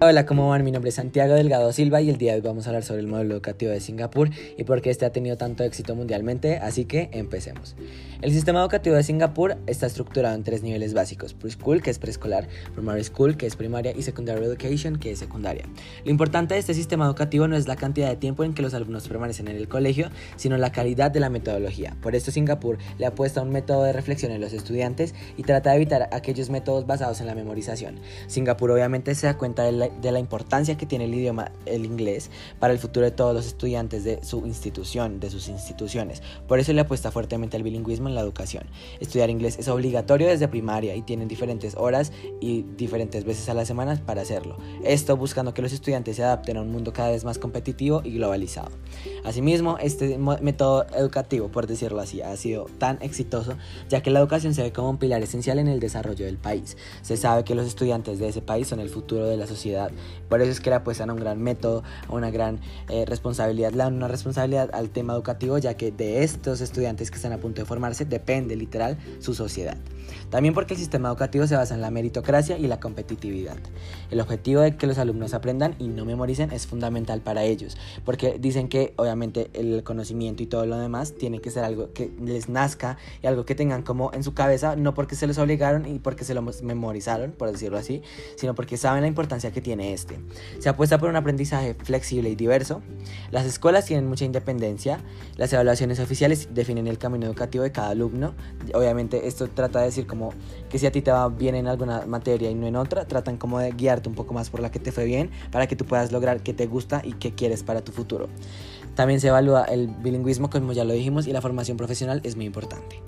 Hola, ¿cómo van? Mi nombre es Santiago Delgado Silva y el día de hoy vamos a hablar sobre el modelo educativo de Singapur y por qué este ha tenido tanto éxito mundialmente, así que empecemos. El sistema educativo de Singapur está estructurado en tres niveles básicos, preschool, que es preescolar, primary school, que es primaria, y secondary education, que es secundaria. Lo importante de este sistema educativo no es la cantidad de tiempo en que los alumnos permanecen en el colegio, sino la calidad de la metodología. Por esto Singapur le apuesta a un método de reflexión en los estudiantes y trata de evitar aquellos métodos basados en la memorización. Singapur obviamente se da cuenta de la de la importancia que tiene el idioma, el inglés, para el futuro de todos los estudiantes de su institución, de sus instituciones. Por eso le apuesta fuertemente al bilingüismo en la educación. Estudiar inglés es obligatorio desde primaria y tienen diferentes horas y diferentes veces a la semana para hacerlo. Esto buscando que los estudiantes se adapten a un mundo cada vez más competitivo y globalizado. Asimismo, este método educativo, por decirlo así, ha sido tan exitoso ya que la educación se ve como un pilar esencial en el desarrollo del país. Se sabe que los estudiantes de ese país son el futuro de la sociedad por eso es que le apuestan a un gran método, a una gran eh, responsabilidad, dan una responsabilidad al tema educativo, ya que de estos estudiantes que están a punto de formarse depende literal su sociedad. También porque el sistema educativo se basa en la meritocracia y la competitividad. El objetivo de que los alumnos aprendan y no memoricen es fundamental para ellos, porque dicen que obviamente el conocimiento y todo lo demás tiene que ser algo que les nazca y algo que tengan como en su cabeza, no porque se los obligaron y porque se lo memorizaron, por decirlo así, sino porque saben la importancia que tiene este. Se apuesta por un aprendizaje flexible y diverso. Las escuelas tienen mucha independencia. Las evaluaciones oficiales definen el camino educativo de cada alumno. Obviamente esto trata de decir como que si a ti te va bien en alguna materia y no en otra, tratan como de guiarte un poco más por la que te fue bien para que tú puedas lograr que te gusta y que quieres para tu futuro. También se evalúa el bilingüismo, como ya lo dijimos, y la formación profesional es muy importante.